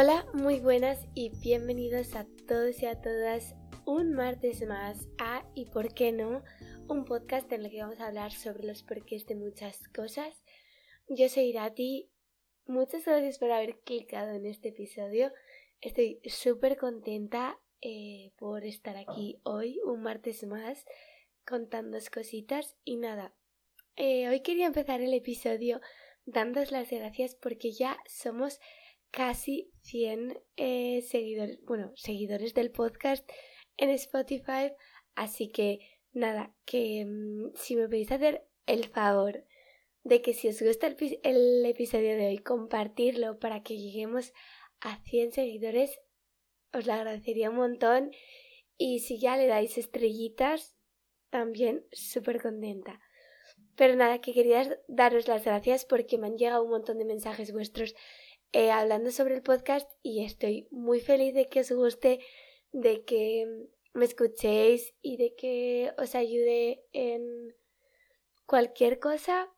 Hola, muy buenas y bienvenidos a todos y a todas un martes más a Y por qué no, un podcast en el que vamos a hablar sobre los porqués de muchas cosas. Yo soy Irati, muchas gracias por haber clicado en este episodio. Estoy súper contenta eh, por estar aquí hoy, un martes más, contando cositas y nada. Eh, hoy quería empezar el episodio dándos las gracias porque ya somos casi 100 eh, seguidores, bueno, seguidores del podcast en Spotify. Así que nada, que mm, si me podéis hacer el favor de que si os gusta el, el, episodio de hoy, compartirlo para que lleguemos a 100 seguidores, os lo agradecería un montón. Y si ya le dais estrellitas, también súper contenta. Pero nada, que quería daros las gracias porque me han llegado un montón de mensajes vuestros eh, hablando sobre el podcast y estoy muy feliz de que os guste, de que me escuchéis y de que os ayude en cualquier cosa.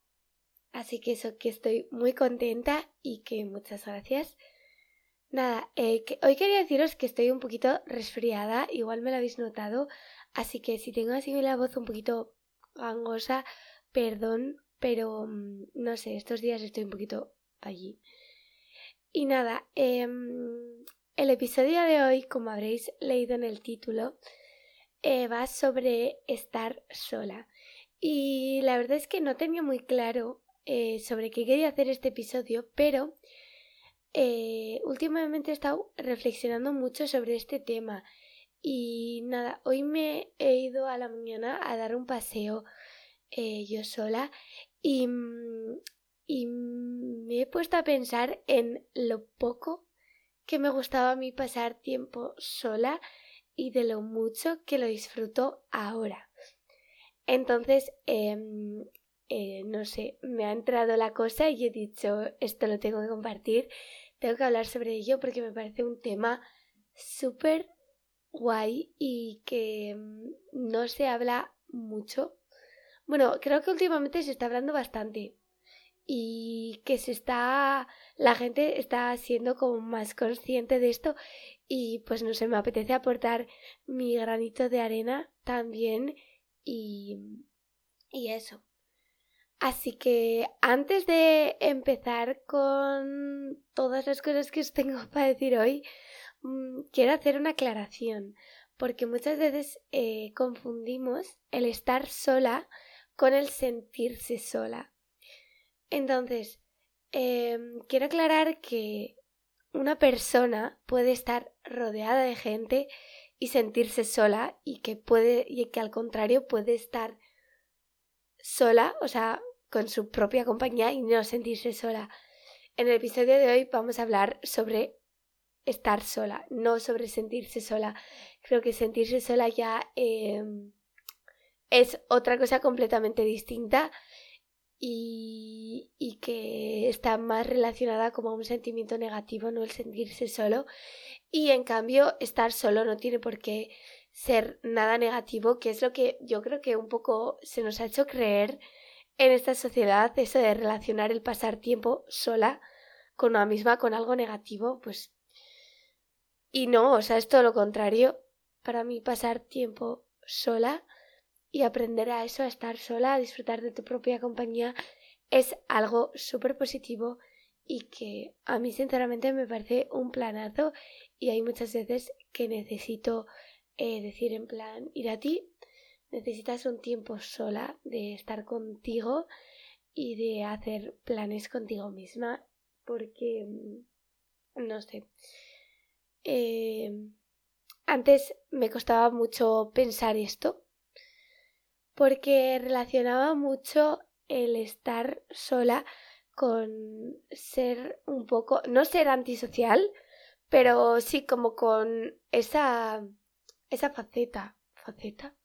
Así que eso, que estoy muy contenta y que muchas gracias. Nada, eh, hoy quería deciros que estoy un poquito resfriada, igual me lo habéis notado, así que si tengo así la voz un poquito gangosa, perdón, pero mm, no sé, estos días estoy un poquito allí. Y nada, em, el episodio de hoy, como habréis leído en el título, eh, va sobre estar sola. Y la verdad es que no tenía muy claro eh, sobre qué quería hacer este episodio, pero eh, últimamente he estado reflexionando mucho sobre este tema. Y nada, hoy me he ido a la mañana a dar un paseo yo sola y, mm, y me he puesto a pensar en lo poco que me gustaba a mí pasar tiempo sola y de lo mucho que lo disfruto ahora. Entonces, em, eh, no sé, me ha entrado la cosa y he dicho, esto lo tengo que compartir, tengo que hablar sobre ello porque me parece un tema súper guay y que em, no se habla mucho. Bueno, creo que últimamente se está hablando bastante, y que se está la gente está siendo como más consciente de esto y pues no sé, me apetece aportar mi granito de arena también y y eso. Así que antes de empezar con todas las cosas que os tengo para decir hoy, mm, quiero hacer una aclaración, porque muchas veces eh, confundimos el estar sola con el sentirse sola. Entonces, em, quiero aclarar que una persona puede estar rodeada de gente y sentirse sola y que puede y que al contrario puede estar sola, o sea, con su propia compañía y no sentirse sola. En el episodio de hoy vamos a hablar sobre estar sola, no sobre sentirse sola. Creo que sentirse sola ya em, es otra cosa completamente distinta y, que está más relacionada como a un sentimiento negativo, no el sentirse solo. Y en cambio, estar solo no tiene por qué ser nada negativo, que es lo que yo creo que un poco se nos ha hecho creer en esta sociedad, eso de relacionar el pasar tiempo sola con una misma con algo negativo, pues... Y no, o sea, es todo lo contrario. Para mí pasar tiempo sola y aprender a eso, a estar sola, a disfrutar de tu propia compañía, es algo súper positivo y que a mí sinceramente me parece un planazo y hay muchas veces que necesito eh, decir en plan, ir a ti, necesitas un tiempo sola de estar contigo y de hacer planes contigo misma porque, mm, no sé, eh, antes me costaba mucho pensar esto porque relacionaba mucho el estar sola con ser un poco, no ser antisocial, pero sí como con esa, esa faceta, faceta,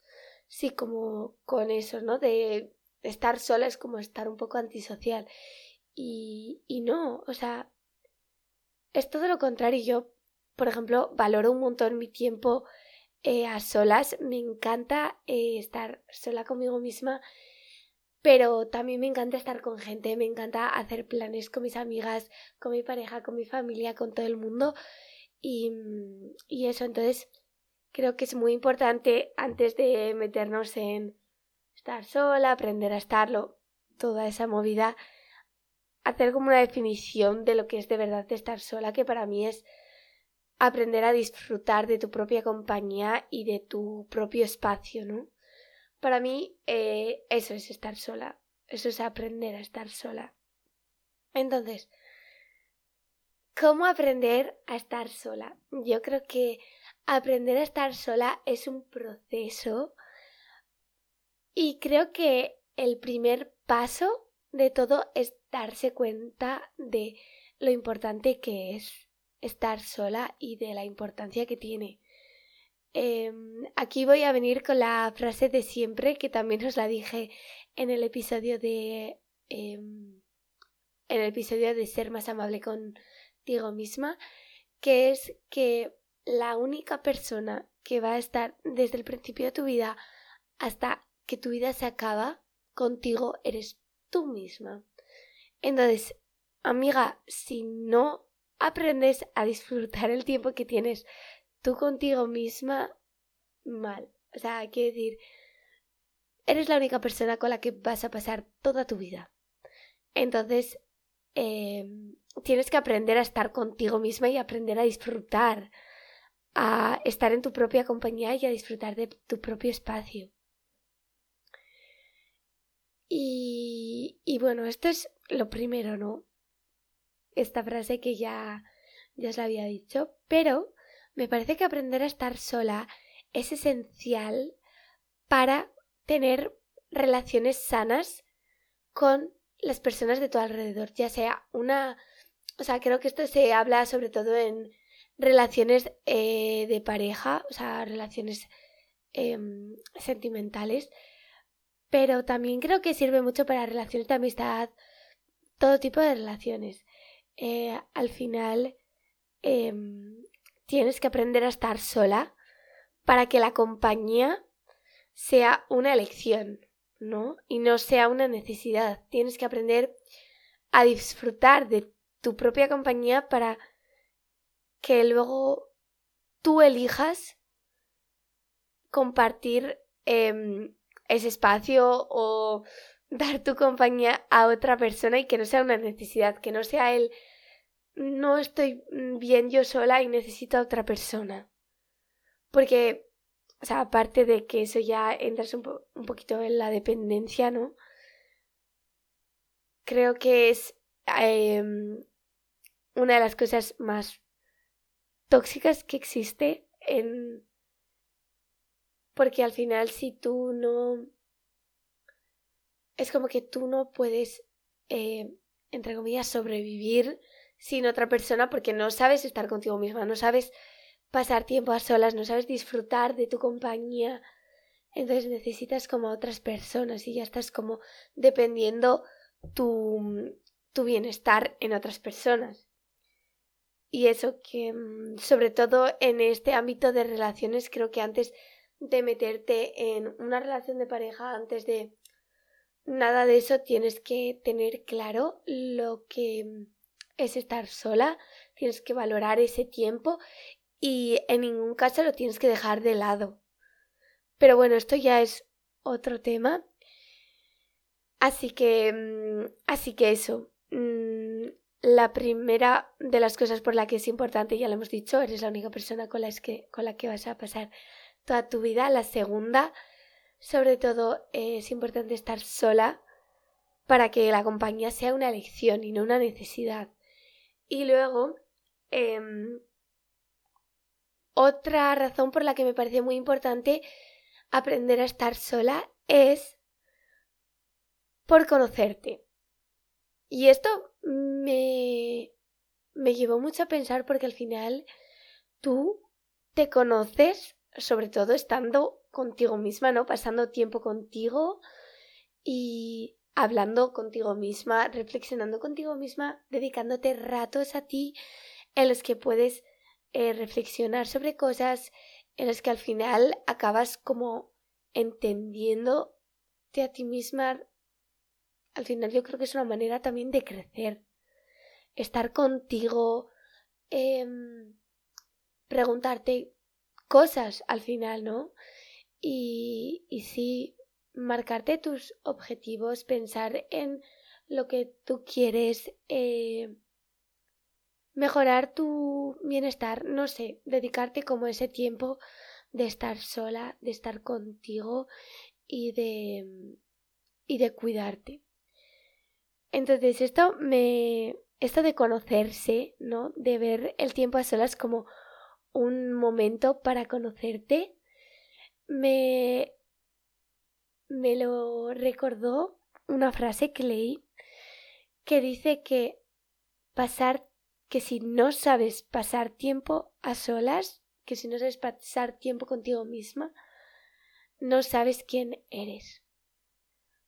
sí como con eso, ¿no? De estar sola es como estar un poco antisocial. Y, y no, o sea, es todo lo contrario. Yo, por ejemplo, valoro un montón mi tiempo eh, a solas. Me encanta eh, estar sola conmigo misma pero también me encanta estar con gente, me encanta hacer planes con mis amigas, con mi pareja, con mi familia, con todo el mundo. Y, y eso, entonces creo que es muy importante antes de meternos en estar sola, aprender a estarlo, toda esa movida, hacer como una definición de lo que es de verdad estar sola, que para mí es aprender a disfrutar de tu propia compañía y de tu propio espacio, ¿no? Para mí eh, eso es estar sola, eso es aprender a estar sola. Entonces, ¿cómo aprender a estar sola? Yo creo que aprender a estar sola es un proceso y creo que el primer paso de todo es darse cuenta de lo importante que es estar sola y de la importancia que tiene. Em, aquí voy a venir con la frase de siempre, que también os la dije en el episodio de. Em, en el episodio de ser más amable contigo misma, que es que la única persona que va a estar desde el principio de tu vida hasta que tu vida se acaba contigo eres tú misma. Entonces, amiga, si no aprendes a disfrutar el tiempo que tienes tú contigo misma, mal. O sea, quiero decir, eres la única persona con la que vas a pasar toda tu vida. Entonces, em, tienes que aprender a estar contigo misma y aprender a disfrutar, a estar en tu propia compañía y a disfrutar de tu propio espacio. Y, y bueno, esto es lo primero, ¿no? Esta frase que ya, ya os la había dicho, pero me parece que aprender a estar sola es esencial para tener relaciones sanas con las personas de tu alrededor, ya sea una, o sea, creo que esto se habla sobre todo en relaciones eh, de pareja, o sea, relaciones em, sentimentales, pero también creo que sirve mucho para relaciones de amistad, todo tipo de relaciones. Eh, al final em, tienes que aprender a estar sola para que la compañía sea una elección, ¿no? Y no sea una necesidad. Tienes que aprender a disfrutar de tu propia compañía para que luego tú elijas compartir em, ese espacio o dar tu compañía a otra persona y que no sea una necesidad, que no sea el no estoy bien yo sola y necesito a otra persona. Porque, o sea, aparte de que eso ya entras un, poquito en la dependencia, ¿no? Creo que es em, una de las cosas más tóxicas que existe en... Porque al final si tú no es como que tú no puedes, eh, entre comillas, sobrevivir sin otra persona porque no sabes estar contigo misma, no sabes pasar tiempo a solas, no sabes disfrutar de tu compañía. Entonces necesitas como a otras personas y ya estás como dependiendo tu, tu bienestar en otras personas. Y eso que, mm, sobre todo en este ámbito de relaciones, creo que antes de meterte en una relación de pareja, antes de nada de eso tienes que tener claro lo que es estar sola, tienes que valorar ese tiempo y en ningún caso lo tienes que dejar de lado. Pero bueno, esto ya es otro tema. Así que, mm, así que eso. Mm, la primera de las cosas por la que es importante, ya lo hemos dicho, eres la única persona con la, que, con la que vas a pasar toda tu vida. La segunda sobre todo es importante estar sola para que la compañía sea una elección y no una necesidad. Y luego, em, otra razón por la que me parece muy importante aprender a estar sola es por conocerte. Y esto me, me llevó mucho a pensar porque al final tú te conoces, sobre todo estando contigo misma, ¿no? Pasando tiempo contigo y hablando contigo misma, reflexionando contigo misma, dedicándote ratos a ti en los que puedes eh, reflexionar sobre cosas en las que al final acabas como entendiéndote a ti misma al final yo creo que es una manera también de crecer. Estar contigo, em, preguntarte cosas al final, ¿no? Y, y sí, marcarte tus objetivos, pensar en lo que tú quieres, eh, mejorar tu bienestar, no sé, dedicarte como ese tiempo de estar sola, de estar contigo y de y de cuidarte. Entonces, esto me esto de conocerse, ¿no? De ver el tiempo a solas como un momento para conocerte me me lo recordó una frase que leí que dice que pasar que si no sabes pasar tiempo a solas, que si no sabes pasar tiempo contigo misma, no sabes quién eres.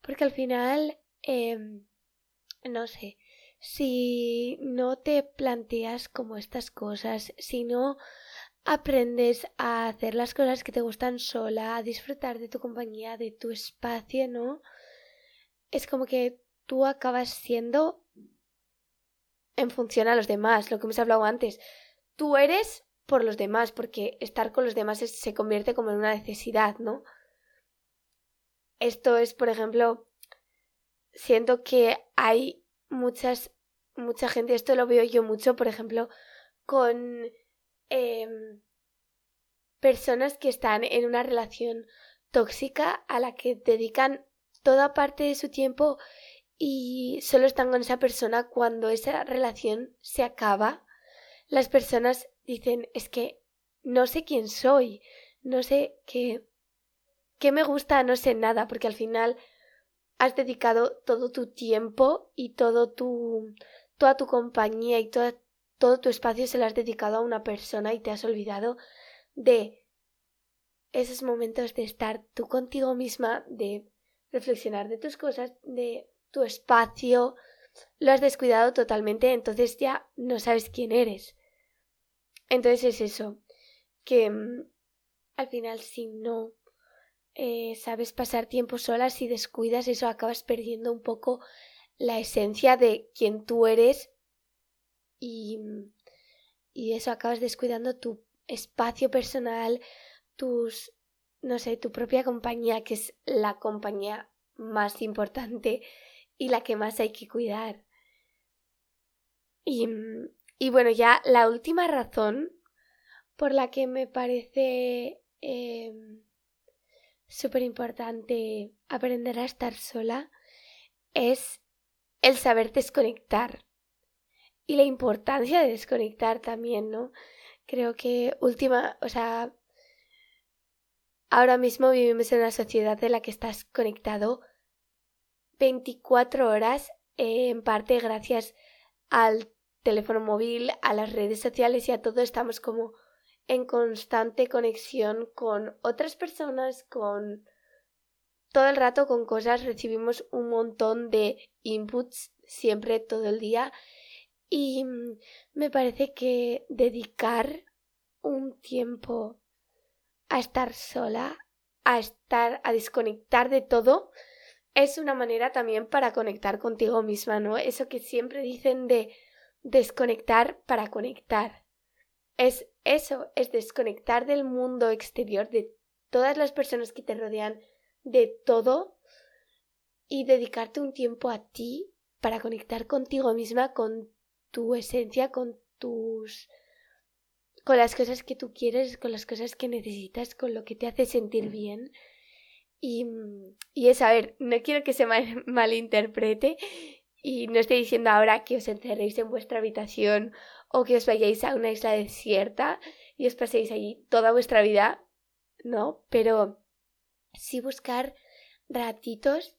Porque al final, em, no sé, si no te planteas como estas cosas, si no aprendes a hacer las cosas que te gustan sola, a disfrutar de tu compañía, de tu espacio, ¿no? Es como que tú acabas siendo en función a los demás, lo que hemos hablado antes. Tú eres por los demás, porque estar con los demás se convierte como en una necesidad, ¿no? Esto es, por ejemplo, siento que hay muchas, mucha gente, esto lo veo yo mucho, por ejemplo, con em, personas que están en una relación tóxica a la que dedican toda parte de su tiempo y solo están con esa persona cuando esa relación se acaba. Las personas dicen, es que no sé quién soy, no sé qué, qué me gusta, no sé nada, porque al final has dedicado todo tu tiempo y todo tu, toda tu compañía y toda, todo tu espacio se lo has dedicado a una persona y te has olvidado de esos momentos de estar tú contigo misma, de reflexionar de tus cosas, de tu espacio, lo has descuidado totalmente, entonces ya no sabes quién eres. Entonces es eso, que mm, al final si no eh, sabes pasar tiempo sola, si descuidas eso, acabas perdiendo un poco la esencia de quién tú eres y, mm, y eso acabas descuidando tu espacio personal, tus, no sé, tu propia compañía, que es la compañía más importante y la que más hay que cuidar. Y, y bueno, ya la última razón por la que me parece eh, súper importante aprender a estar sola es el saber desconectar y la importancia de desconectar también, ¿no? Creo que última, o sea, ahora mismo vivimos en una sociedad en la que estás conectado 24 horas, eh, en parte gracias al teléfono móvil, a las redes sociales y a todo, estamos como en constante conexión con otras personas, con todo el rato con cosas, recibimos un montón de inputs siempre, todo el día. Y mm, me parece que dedicar un tiempo a estar sola, a estar, a desconectar de todo, es una manera también para conectar contigo misma, ¿no? Eso que siempre dicen de desconectar para conectar. Es eso, es desconectar del mundo exterior, de todas las personas que te rodean, de todo, y dedicarte un tiempo a ti para conectar contigo misma, con tu esencia, con tus con las cosas que tú quieres, con las cosas que necesitas, con lo que te hace sentir bien. Y, y es, a ver, no quiero que se mal, malinterprete y no estoy diciendo ahora que os encerréis en vuestra habitación o que os vayáis a una isla desierta y os paséis allí toda vuestra vida, no, pero sí buscar ratitos,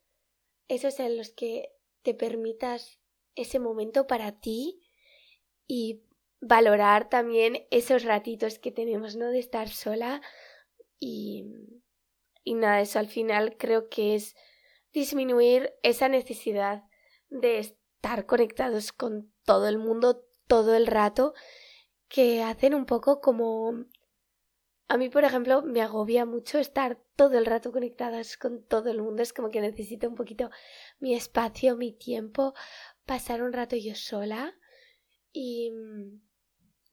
esos en los que te permitas ese momento para ti y valorar también esos ratitos que tenemos, ¿no? De estar sola y, y nada, eso al final creo que es disminuir esa necesidad de estar conectados con todo el mundo todo el rato que hacen un poco como a mí, por ejemplo, me agobia mucho estar todo el rato conectadas con todo el mundo. Es como que necesito un poquito mi espacio, mi tiempo, pasar un rato yo sola y,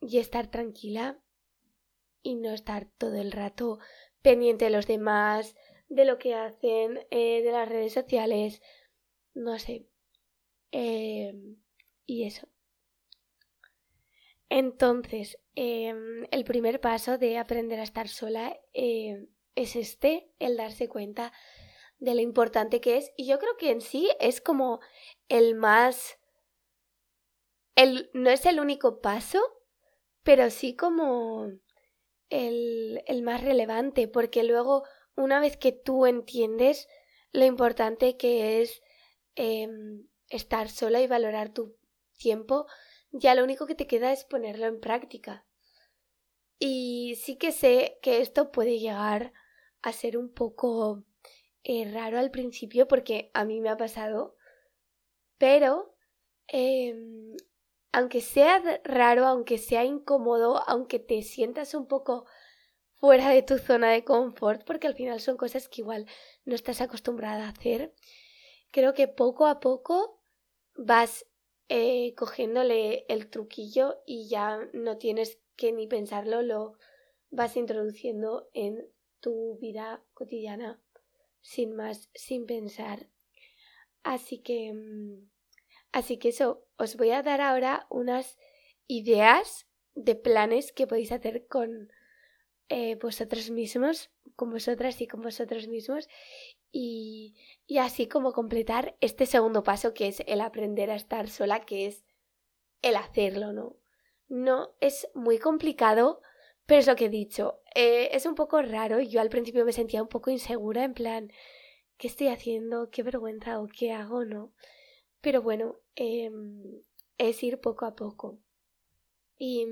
y estar tranquila y no estar todo el rato pendiente de los demás, de lo que hacen, eh, de las redes sociales, no sé. Eh, y eso. Entonces, em, el primer paso de aprender a estar sola em, es este, el darse cuenta de lo importante que es. Y yo creo que en sí es como el más... El, no es el único paso, pero sí como el, el más relevante, porque luego, una vez que tú entiendes lo importante que es em, estar sola y valorar tu tiempo, ya lo único que te queda es ponerlo en práctica. Y sí que sé que esto puede llegar a ser un poco eh, raro al principio porque a mí me ha pasado, pero em, aunque sea raro, aunque sea incómodo, aunque te sientas un poco fuera de tu zona de confort, porque al final son cosas que igual no estás acostumbrada a hacer, creo que poco a poco vas eh, cogiéndole el truquillo y ya no tienes que ni pensarlo, lo vas introduciendo en tu vida cotidiana sin más, sin pensar. Así que, mm, así que eso, os voy a dar ahora unas ideas de planes que podéis hacer con eh, vosotros mismos, con vosotras y con vosotros mismos y, y así como completar este segundo paso que es el aprender a estar sola, que es el hacerlo, ¿no? No, es muy complicado, pero es lo que he dicho. Eh, es un poco raro. Yo al principio me sentía un poco insegura, en plan, ¿qué estoy haciendo? ¿Qué vergüenza o qué hago? ¿No? Pero bueno, em, es ir poco a poco. Y,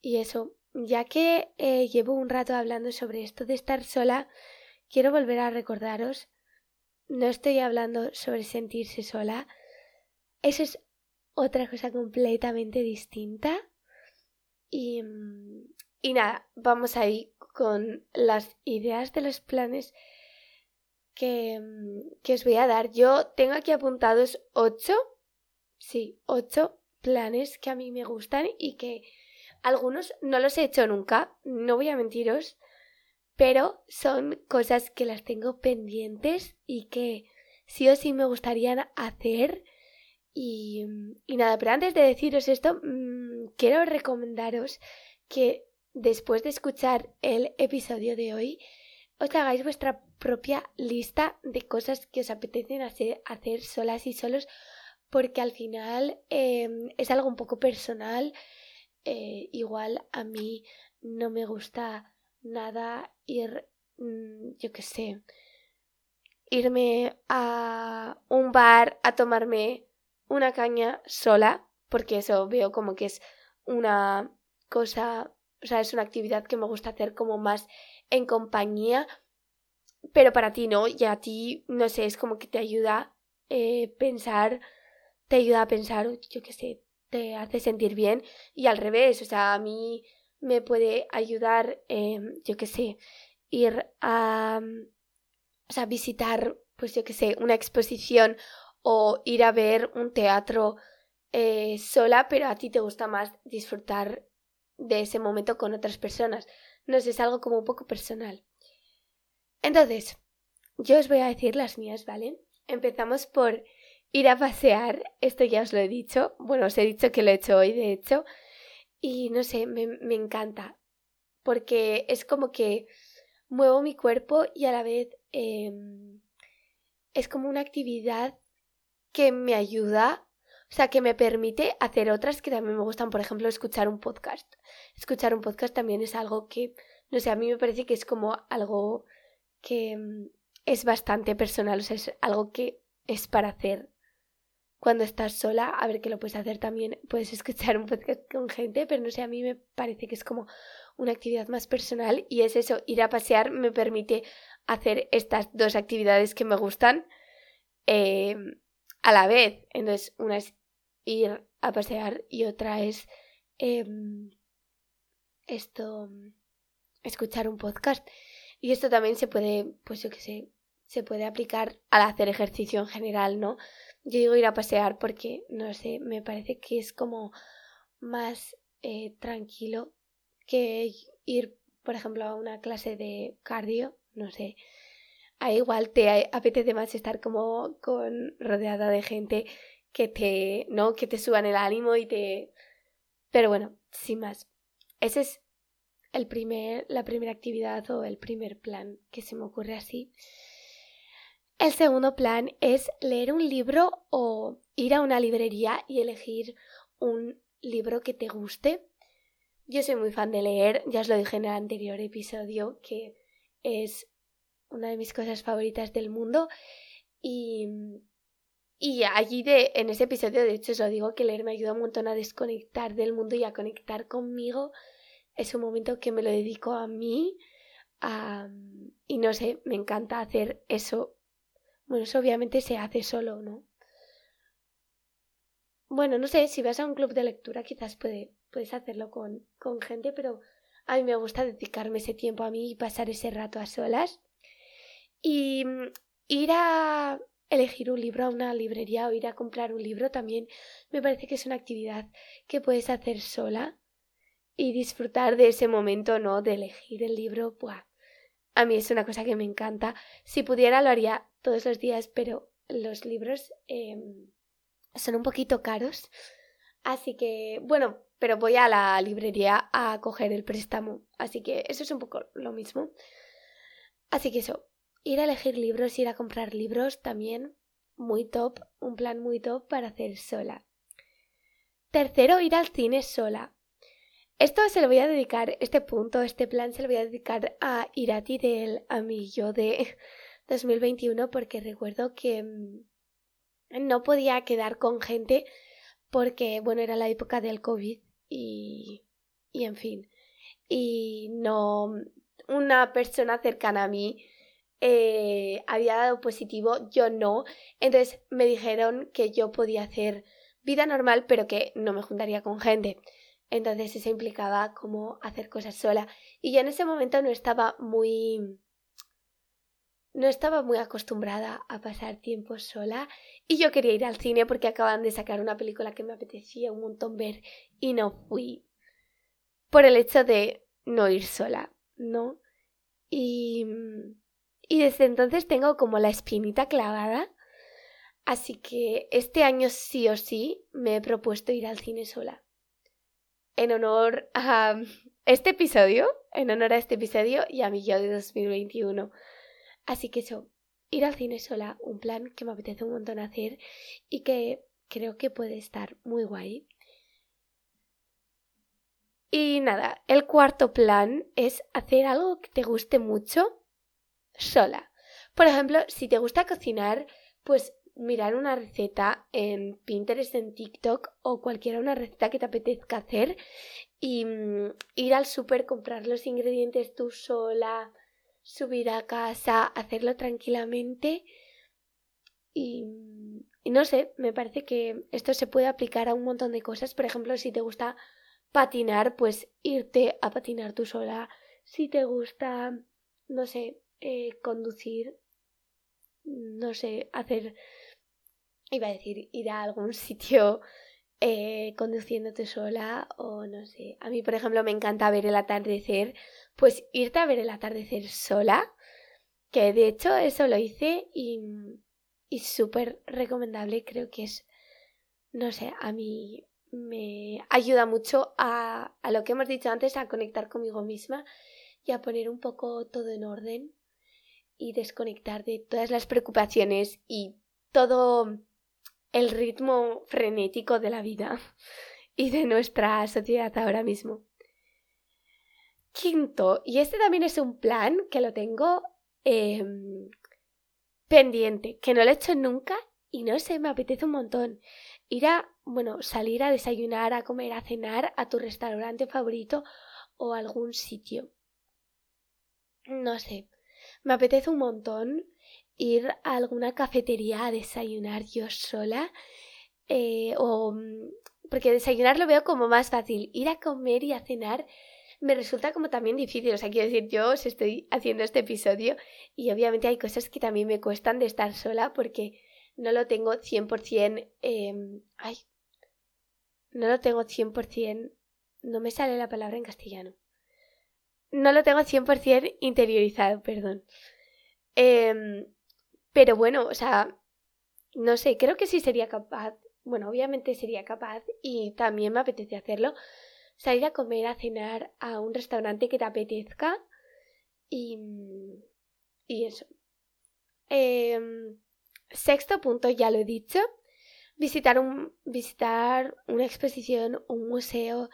y eso, ya que eh, llevo un rato hablando sobre esto de estar sola, quiero volver a recordaros, no estoy hablando sobre sentirse sola, eso es otra cosa completamente distinta. Y, y nada, vamos ahí con las ideas de los planes que, que os voy a dar. Yo tengo aquí apuntados ocho, sí, ocho planes que a mí me gustan y que algunos no los he hecho nunca, no voy a mentiros, pero son cosas que las tengo pendientes y que sí o sí me gustaría hacer. Y, y nada, pero antes de deciros esto, mmm, quiero recomendaros que después de escuchar el episodio de hoy, os hagáis vuestra propia lista de cosas que os apetecen hacer, hacer solas y solos, porque al final eh, es algo un poco personal. Eh, igual a mí no me gusta nada ir, mm, yo qué sé, irme a un bar a tomarme una caña sola, porque eso veo como que es una cosa, o sea, es una actividad que me gusta hacer como más en compañía, pero para ti no, y a ti, no sé, es como que te ayuda a eh, pensar, te ayuda a pensar, yo qué sé, te hace sentir bien, y al revés, o sea, a mí me puede ayudar, eh, yo qué sé, ir a, o sea, visitar, pues yo qué sé, una exposición o ir a ver un teatro eh, sola, pero a ti te gusta más disfrutar de ese momento con otras personas. No sé, es algo como un poco personal. Entonces, yo os voy a decir las mías, ¿vale? Empezamos por ir a pasear, esto ya os lo he dicho, bueno, os he dicho que lo he hecho hoy, de hecho, y no sé, me, encanta. Porque es como que muevo mi cuerpo y a la vez eh, es como una actividad que me ayuda, o sea, que me permite hacer otras que también me gustan, por ejemplo, escuchar un podcast. Escuchar un podcast también es algo que, no sé, a mí me parece que es como algo que mm, es bastante personal, o sea, es algo que es para hacer cuando estás sola, a ver que lo puedes hacer también, puedes escuchar un podcast con gente, pero no sé, a mí me parece que es como una actividad más personal y es eso, ir a pasear me permite hacer estas dos actividades que me gustan eh, a la vez. Entonces, una es ir a pasear y otra es em, esto, escuchar un podcast. Y esto también se puede, pues yo qué sé, se puede aplicar al hacer ejercicio en general, ¿no? Yo digo ir a pasear porque, no sé, me parece que es como más eh, tranquilo que ir, por ejemplo, a una clase de cardio, no sé. Ahí igual te apetece más estar como con rodeada de gente que te, ¿no? Que te suban el ánimo y te... Pero bueno, sin más. Ese es el primer, la primera actividad o el primer plan que se me ocurre así. El segundo plan es leer un libro o ir a una librería y elegir un libro que te guste. Yo soy muy fan de leer, ya os lo dije en el anterior episodio, que es una de mis cosas favoritas del mundo. Y, y allí de, en ese episodio, de hecho, os lo digo, que leer me ayuda un montón a desconectar del mundo y a conectar conmigo. Es un momento que me lo dedico a mí. y no sé, me encanta hacer eso. Bueno, eso obviamente se hace solo, ¿no? Bueno, no sé, si vas a un club de lectura quizás puede, puedes hacerlo con, con gente, pero a mí me gusta dedicarme ese tiempo a mí y pasar ese rato a solas. Y mm, ir a elegir un libro a una librería o ir a comprar un libro también me parece que es una actividad que puedes hacer sola y disfrutar de ese momento, ¿no? De elegir el libro, ¡buah! A mí es una cosa que me encanta. Si pudiera lo haría todos los días, pero los libros em, son un poquito caros. Así que, bueno, pero voy a la librería a coger el préstamo. Así que eso es un poco lo mismo. Así que eso, ir a elegir libros, ir a comprar libros también, muy top, un plan muy top para hacer sola. Tercero, ir al cine sola. Esto se lo voy a dedicar, este punto, este plan se lo voy a dedicar a Irati del Amillo de 2021 porque recuerdo que mm, no podía quedar con gente porque, bueno, era la época del COVID y, y en fin, y no, una persona cercana a mí eh, había dado positivo, yo no, entonces me dijeron que yo podía hacer vida normal, pero que no me juntaría con gente. Entonces eso implicaba como hacer cosas sola. Y yo en ese momento no estaba muy no estaba muy acostumbrada a pasar tiempo sola y yo quería ir al cine porque acaban de sacar una película que me apetecía un montón ver y no fui por el hecho de no ir sola, ¿no? Y, y desde entonces tengo como la espinita clavada, así que este año sí o sí me he propuesto ir al cine sola. En honor a este episodio, en honor a este episodio y a mi yo de 2021 Así que eso, ir al cine sola, un plan que me apetece un montón hacer y que creo que puede estar muy guay. Y nada, el cuarto plan es hacer algo que te guste mucho sola. Por ejemplo, si te gusta cocinar, pues mirar una receta en Pinterest, en TikTok o cualquiera una receta que te apetezca hacer y mm, ir al súper, comprar los ingredientes tú sola, subir a casa, hacerlo tranquilamente y, no sé, me parece que esto se puede aplicar a un montón de cosas. Por ejemplo, si te gusta patinar, pues irte a patinar tú sola. Si te gusta, no sé, eh, conducir, no sé, hacer, iba a decir, ir a algún sitio eh, conduciéndote sola o no sé. A mí, por ejemplo, me encanta ver el atardecer, pues irte a ver el atardecer sola, que de hecho eso lo hice y, y súper recomendable, creo que es, no sé, a mí me ayuda mucho a, a lo que hemos dicho antes, a conectar conmigo misma y a poner un poco todo en orden y desconectar de todas las preocupaciones y todo el ritmo frenético de la vida y de nuestra sociedad ahora mismo. Quinto, y este también es un plan que lo tengo em, pendiente, que no lo he hecho nunca y no sé, me apetece un montón. Ir a, bueno, salir a desayunar, a comer, a cenar a tu restaurante favorito o algún sitio. No sé, me apetece un montón ir a alguna cafetería a desayunar yo sola. Eh, o mm, porque desayunar lo veo como más fácil. Ir a comer y a cenar me resulta como también difícil. O sea, quiero decir, yo os estoy haciendo este episodio y obviamente hay cosas que también me cuestan de estar sola porque no lo tengo 100%... Eh, ay, no lo tengo 100%... No me sale la palabra en castellano. No lo tengo 100% interiorizado, perdón. Eh, pero bueno, o sea, no sé, creo que sí sería capaz. Bueno, obviamente sería capaz y también me apetece hacerlo salir a comer, a cenar a un restaurante que te apetezca y, y eso. Em, sexto punto, ya lo he dicho, visitar, un, visitar una exposición, un museo,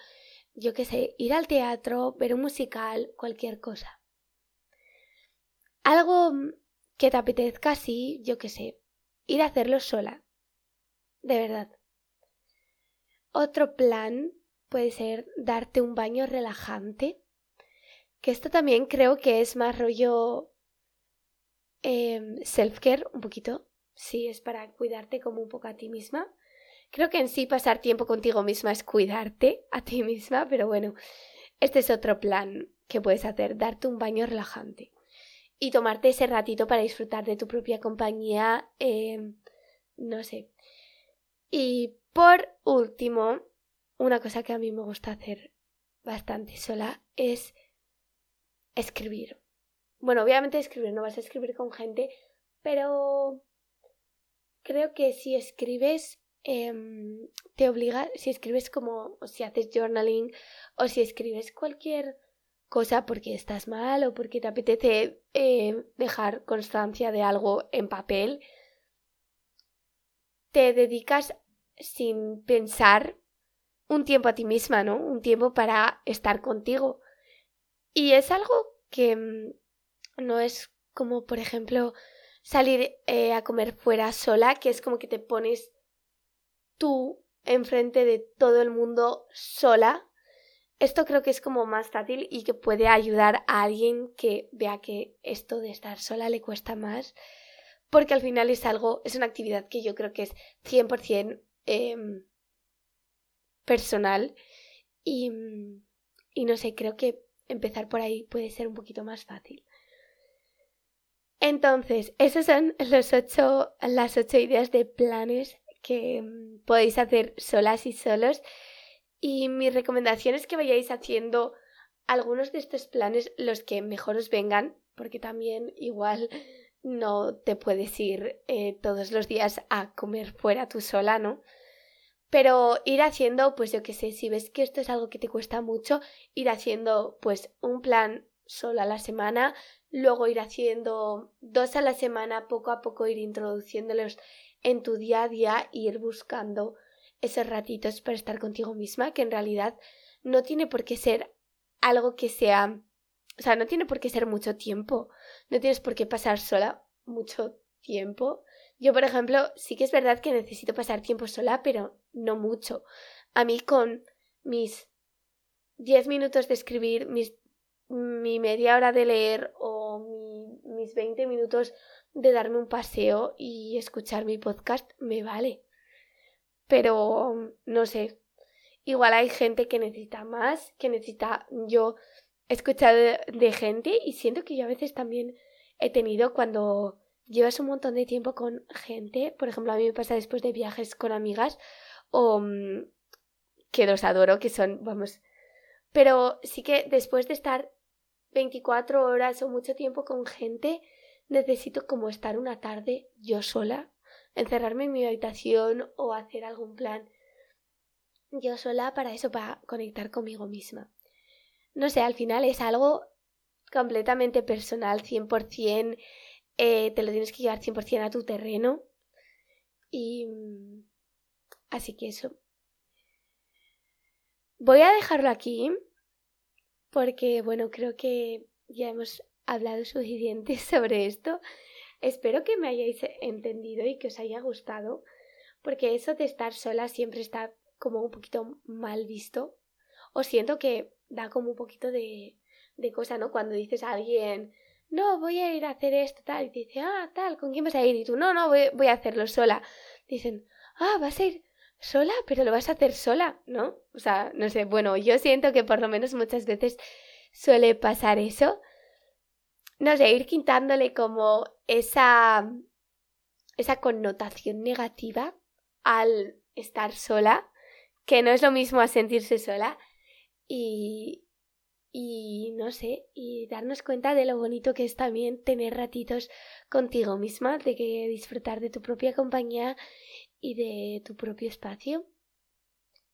yo qué sé, ir al teatro, ver un musical, cualquier cosa. Algo que te apetezca, sí, yo qué sé, ir a hacerlo sola. De verdad. Otro plan puede ser darte un baño relajante. Que esto también creo que es más rollo em, self-care, un poquito. Sí, es para cuidarte como un poco a ti misma. Creo que en sí pasar tiempo contigo misma es cuidarte a ti misma, pero bueno, este es otro plan que puedes hacer, darte un baño relajante y tomarte ese ratito para disfrutar de tu propia compañía, em, no sé. Y por último, una cosa que a mí me gusta hacer bastante sola es escribir. Bueno, obviamente escribir, no vas a escribir con gente, pero creo que si escribes, em, te obliga, si escribes como, o si haces journaling, o si escribes cualquier cosa porque estás mal o porque te apetece eh, dejar constancia de algo en papel, te dedicas sin pensar un tiempo a ti misma, ¿no? Un tiempo para estar contigo. Y es algo que mm, no es como, por ejemplo, salir eh, a comer fuera sola, que es como que te pones tú enfrente de todo el mundo sola. Esto creo que es como más fácil y que puede ayudar a alguien que vea que esto de estar sola le cuesta más, porque al final es algo, es una actividad que yo creo que es 100% eh, personal y, y no sé, creo que empezar por ahí puede ser un poquito más fácil. Entonces, esas son las ocho ideas de planes que mm, podéis hacer solas y solos. Y mi recomendación es que vayáis haciendo algunos de estos planes los que mejor os vengan, porque también igual no te puedes ir eh, todos los días a comer fuera tú sola, ¿no? Pero ir haciendo, pues yo qué sé, si ves que esto es algo que te cuesta mucho, ir haciendo pues un plan solo a la semana, luego ir haciendo dos a la semana, poco a poco ir introduciéndolos en tu día a día ir buscando esos ratitos para estar contigo misma, que en realidad no tiene por qué ser algo que sea, o sea, no tiene por qué ser mucho tiempo, no tienes por qué pasar sola mucho tiempo, yo, por ejemplo, sí que es verdad que necesito pasar tiempo sola, pero no mucho. A mí con mis 10 minutos de escribir, mis, mi media hora de leer o mis 20 minutos de darme un paseo y escuchar mi podcast me vale. Pero no sé, igual hay gente que necesita más, que necesita yo escuchar de gente y siento que yo a veces también he tenido cuando llevas un montón de tiempo con gente, por ejemplo, a mí me pasa después de viajes con amigas, o mm, que los adoro, que son, vamos, pero sí que después de estar 24 horas o mucho tiempo con gente, necesito como estar una tarde yo sola, encerrarme en mi habitación o hacer algún plan yo sola para eso, para conectar conmigo misma. No sé, al final es algo completamente personal, 100%, eh, te lo tienes que llevar 100% a tu terreno. Y... Así que eso. Voy a dejarlo aquí porque, bueno, creo que ya hemos hablado suficiente sobre esto. Espero que me hayáis entendido y que os haya gustado, porque eso de estar sola siempre está como un poquito mal visto. O siento que da como un poquito de, de cosa, ¿no? Cuando dices a alguien, no, voy a ir a hacer esto, tal, y te dice, ah, tal, ¿con quién vas a ir? Y tú, no, no, voy, voy a hacerlo sola. Dicen, ah, vas a ir, sola, pero lo vas a hacer sola, ¿no? O sea, no sé, bueno, yo siento que por lo menos muchas veces suele pasar eso. No sé, ir quitándole como esa, esa connotación negativa al estar sola, que no es lo mismo a sentirse sola. Y, y no sé, y darnos cuenta de lo bonito que es también tener ratitos contigo misma, de que disfrutar de tu propia compañía y de tu propio espacio.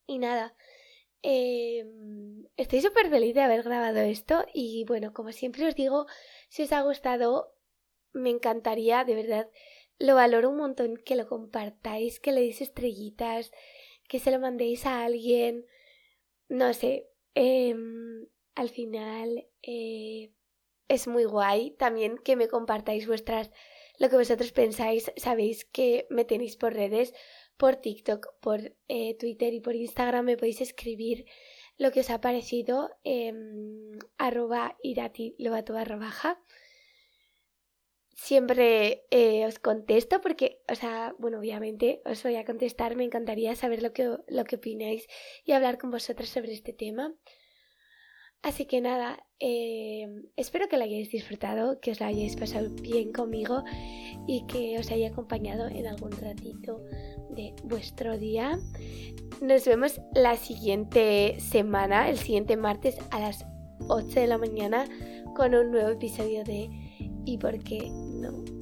Y nada, em, estoy súper feliz de haber grabado esto y bueno, como siempre os digo, si os ha gustado, me encantaría, de verdad, lo valoro un montón que lo compartáis, que le deis estrellitas, que se lo mandéis a alguien, no sé, eh, al final eh, es muy guay también que me compartáis vuestras lo que vosotros pensáis. Sabéis que me tenéis por redes, por TikTok, por eh, Twitter y por Instagram. Me podéis escribir lo que os ha parecido. Eh, arroba irati lobato barra baja. Siempre eh, os contesto porque, o sea, bueno, obviamente os voy a contestar. Me encantaría saber lo que, lo que opináis y hablar con vosotros sobre este tema. Así que nada, eh, espero que lo hayáis disfrutado, que os lo hayáis pasado bien conmigo y que os haya acompañado en algún ratito de vuestro día. Nos vemos la siguiente semana, el siguiente martes a las 8 de la mañana con un nuevo episodio de ¿Y por qué no?